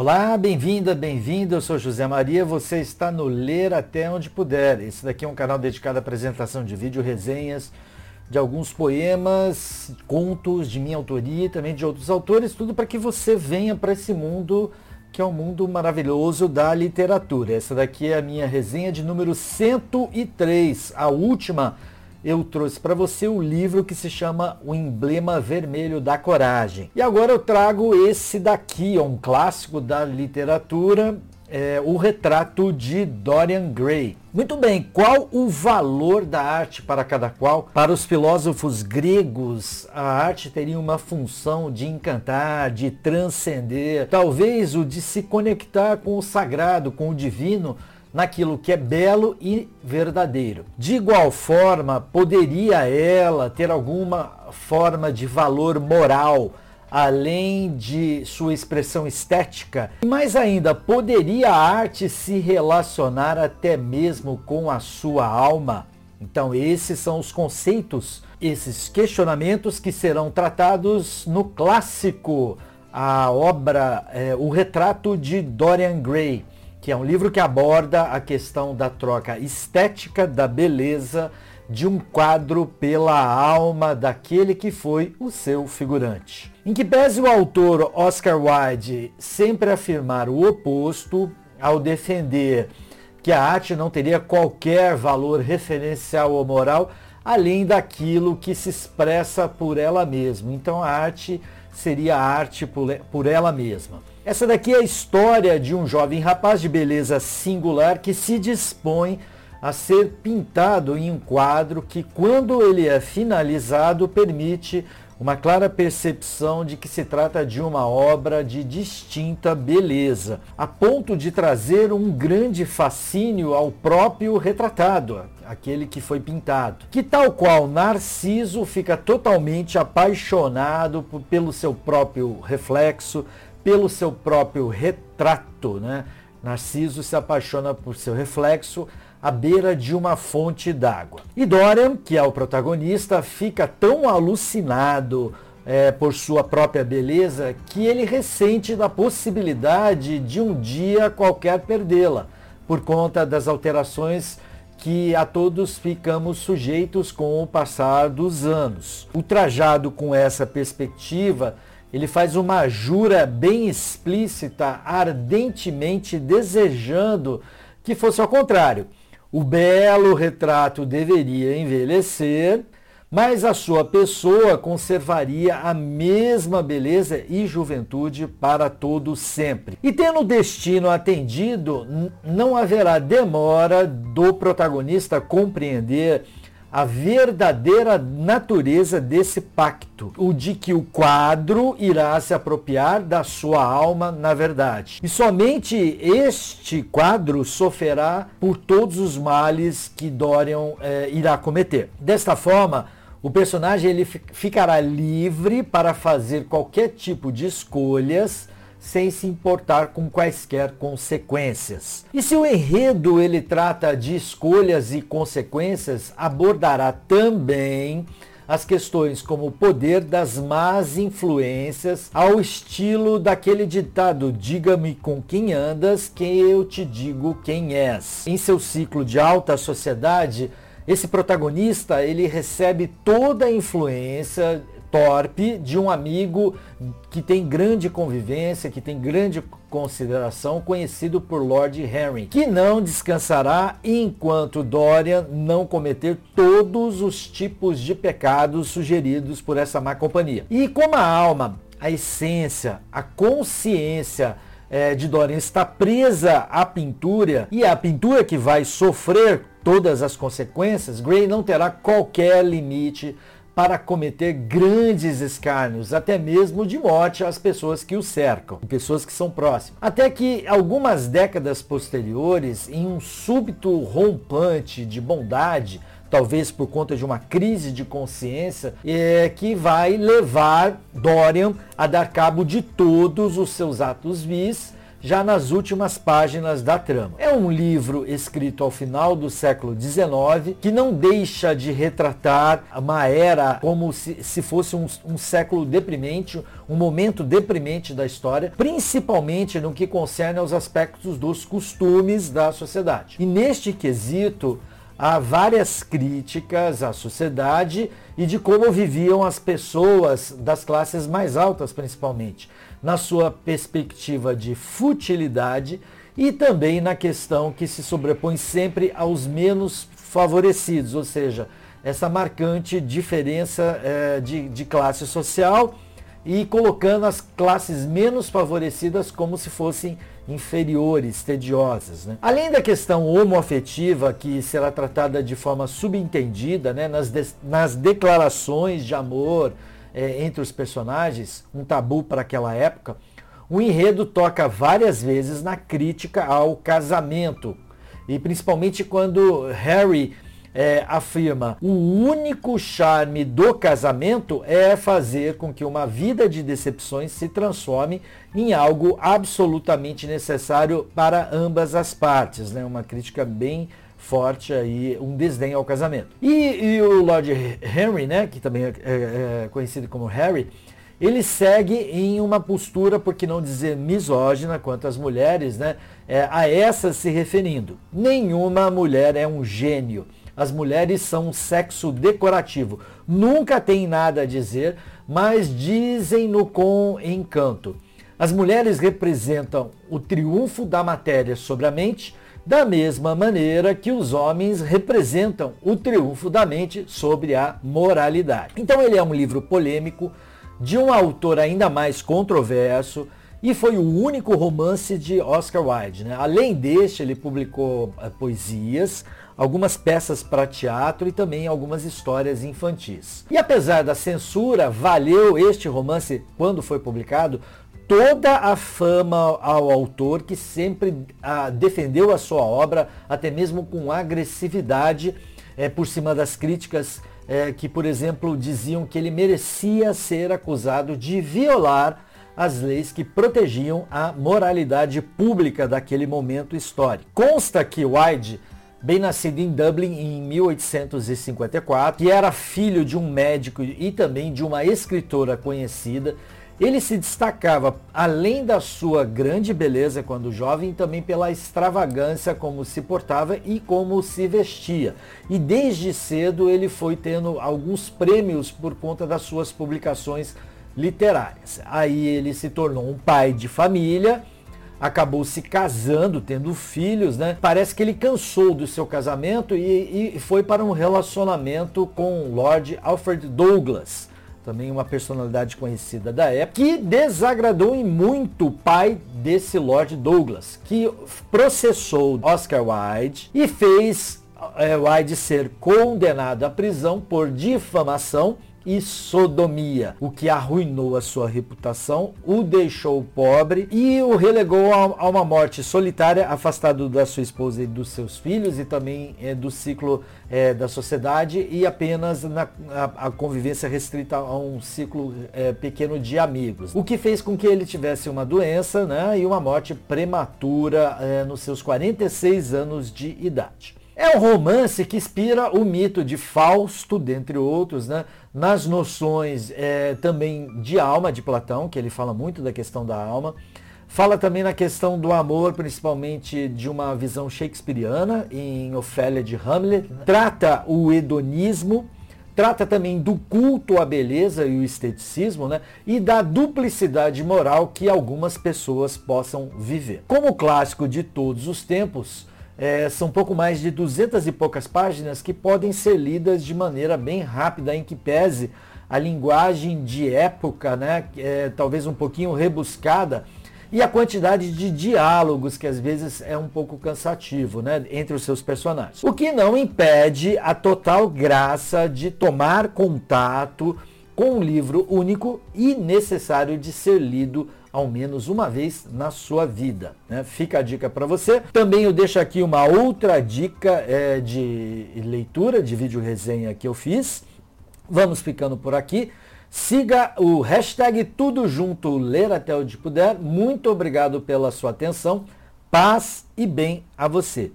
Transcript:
Olá, bem-vinda, bem-vindo. Eu sou José Maria. Você está no Ler Até Onde Puder. Esse daqui é um canal dedicado à apresentação de vídeo, resenhas de alguns poemas, contos de minha autoria e também de outros autores, tudo para que você venha para esse mundo que é um mundo maravilhoso da literatura. Essa daqui é a minha resenha de número 103, a última eu trouxe para você o livro que se chama O Emblema Vermelho da Coragem. E agora eu trago esse daqui, um clássico da literatura, é, o retrato de Dorian Gray. Muito bem, qual o valor da arte para cada qual? Para os filósofos gregos, a arte teria uma função de encantar, de transcender, talvez o de se conectar com o sagrado, com o divino, naquilo que é belo e verdadeiro. De igual forma, poderia ela ter alguma forma de valor moral, além de sua expressão estética? E mais ainda, poderia a arte se relacionar até mesmo com a sua alma? Então, esses são os conceitos, esses questionamentos que serão tratados no clássico, a obra, é, o retrato de Dorian Gray que é um livro que aborda a questão da troca estética da beleza de um quadro pela alma daquele que foi o seu figurante. Em que pese o autor Oscar Wilde sempre afirmar o oposto ao defender que a arte não teria qualquer valor referencial ou moral além daquilo que se expressa por ela mesma. Então a arte seria a arte por ela mesma. Essa daqui é a história de um jovem rapaz de beleza singular que se dispõe a ser pintado em um quadro que, quando ele é finalizado, permite uma clara percepção de que se trata de uma obra de distinta beleza, a ponto de trazer um grande fascínio ao próprio retratado, aquele que foi pintado, que tal qual Narciso fica totalmente apaixonado pelo seu próprio reflexo, pelo seu próprio retrato, né? Narciso se apaixona por seu reflexo à beira de uma fonte d'água. E Dorian, que é o protagonista, fica tão alucinado é, por sua própria beleza que ele ressente da possibilidade de um dia qualquer perdê-la, por conta das alterações que a todos ficamos sujeitos com o passar dos anos. Ultrajado com essa perspectiva, ele faz uma jura bem explícita, ardentemente desejando que fosse ao contrário. O belo retrato deveria envelhecer, mas a sua pessoa conservaria a mesma beleza e juventude para todo sempre. E tendo o destino atendido, não haverá demora do protagonista compreender a verdadeira natureza desse pacto, o de que o quadro irá se apropriar da sua alma na verdade. E somente este quadro sofrerá por todos os males que Dorian eh, irá cometer. Desta forma, o personagem ele ficará livre para fazer qualquer tipo de escolhas sem se importar com quaisquer consequências. E se o enredo ele trata de escolhas e consequências, abordará também as questões como o poder das más influências, ao estilo daquele ditado: diga-me com quem andas, que eu te digo quem és. Em seu ciclo de alta sociedade, esse protagonista ele recebe toda a influência torpe de um amigo que tem grande convivência, que tem grande consideração, conhecido por Lord Henry, que não descansará enquanto Dorian não cometer todos os tipos de pecados sugeridos por essa má companhia. E como a alma, a essência, a consciência é, de Dorian está presa à pintura e é a pintura que vai sofrer todas as consequências, Gray não terá qualquer limite para cometer grandes escárnios, até mesmo de morte às pessoas que o cercam, pessoas que são próximas. Até que algumas décadas posteriores, em um súbito rompante de bondade, talvez por conta de uma crise de consciência, é, que vai levar Dorian a dar cabo de todos os seus atos vis, já nas últimas páginas da trama. É um livro escrito ao final do século XIX que não deixa de retratar uma era como se, se fosse um, um século deprimente, um momento deprimente da história, principalmente no que concerne aos aspectos dos costumes da sociedade. E neste quesito, há várias críticas à sociedade e de como viviam as pessoas das classes mais altas, principalmente, na sua perspectiva de futilidade e também na questão que se sobrepõe sempre aos menos favorecidos, ou seja, essa marcante diferença é, de, de classe social e colocando as classes menos favorecidas como se fossem inferiores, tediosas. Né? Além da questão homoafetiva, que será tratada de forma subentendida né, nas, de, nas declarações de amor é, entre os personagens, um tabu para aquela época, o enredo toca várias vezes na crítica ao casamento, e principalmente quando Harry é, afirma o único charme do casamento é fazer com que uma vida de decepções se transforme em algo absolutamente necessário para ambas as partes. Né? Uma crítica bem forte aí, um desdém ao casamento. E, e o Lord Henry, né, que também é, é, é conhecido como Harry, ele segue em uma postura, por que não dizer misógina, quanto às mulheres, né, é, a essas se referindo. Nenhuma mulher é um gênio as mulheres são um sexo decorativo. Nunca tem nada a dizer, mas dizem-no com encanto. As mulheres representam o triunfo da matéria sobre a mente, da mesma maneira que os homens representam o triunfo da mente sobre a moralidade. Então ele é um livro polêmico, de um autor ainda mais controverso, e foi o único romance de Oscar Wilde. Né? Além deste, ele publicou uh, poesias, algumas peças para teatro e também algumas histórias infantis. E apesar da censura, valeu este romance, quando foi publicado, toda a fama ao autor que sempre uh, defendeu a sua obra, até mesmo com agressividade, é, por cima das críticas é, que, por exemplo, diziam que ele merecia ser acusado de violar as leis que protegiam a moralidade pública daquele momento histórico. Consta que Wyde, bem nascido em Dublin em 1854, que era filho de um médico e também de uma escritora conhecida, ele se destacava, além da sua grande beleza quando jovem, também pela extravagância como se portava e como se vestia. E desde cedo ele foi tendo alguns prêmios por conta das suas publicações literárias. Aí ele se tornou um pai de família, acabou se casando, tendo filhos, né? Parece que ele cansou do seu casamento e, e foi para um relacionamento com Lord Alfred Douglas, também uma personalidade conhecida da época, que desagradou em muito o pai desse Lord Douglas, que processou Oscar Wilde e fez é, Wilde ser condenado à prisão por difamação e sodomia, o que arruinou a sua reputação, o deixou pobre e o relegou a, uma morte solitária, afastado da sua esposa e dos seus filhos e também é, do ciclo é, da sociedade e apenas na a, a convivência restrita a um ciclo é, pequeno de amigos. O que fez com que ele tivesse uma doença né, e uma morte prematura nos seus 46 anos de idade. É um romance que inspira o mito de Fausto, dentre outros, né? nas noções é, também de alma de Platão, que ele fala muito da questão da alma. Fala também na questão do amor, principalmente de uma visão shakespeariana, em Ofélia de Hamlet. Trata o hedonismo, trata também do culto à beleza e o esteticismo, né? E da duplicidade moral que algumas pessoas possam viver. Como clássico de todos os tempos, é, são pouco mais de duzentas e poucas páginas que podem ser lidas de maneira bem rápida, em que pese a linguagem de época, né, é, talvez um pouquinho rebuscada, e a quantidade de diálogos que às vezes é um pouco cansativo né, entre os seus personagens. O que não impede a total graça de tomar contato com um livro único e necessário de ser lido ao menos uma vez na sua vida. Né? Fica a dica para você. Também eu deixo aqui uma outra dica é, de leitura, de vídeo resenha que eu fiz. Vamos ficando por aqui. Siga o hashtag Tudo Junto Ler até onde puder. Muito obrigado pela sua atenção. Paz e bem a você.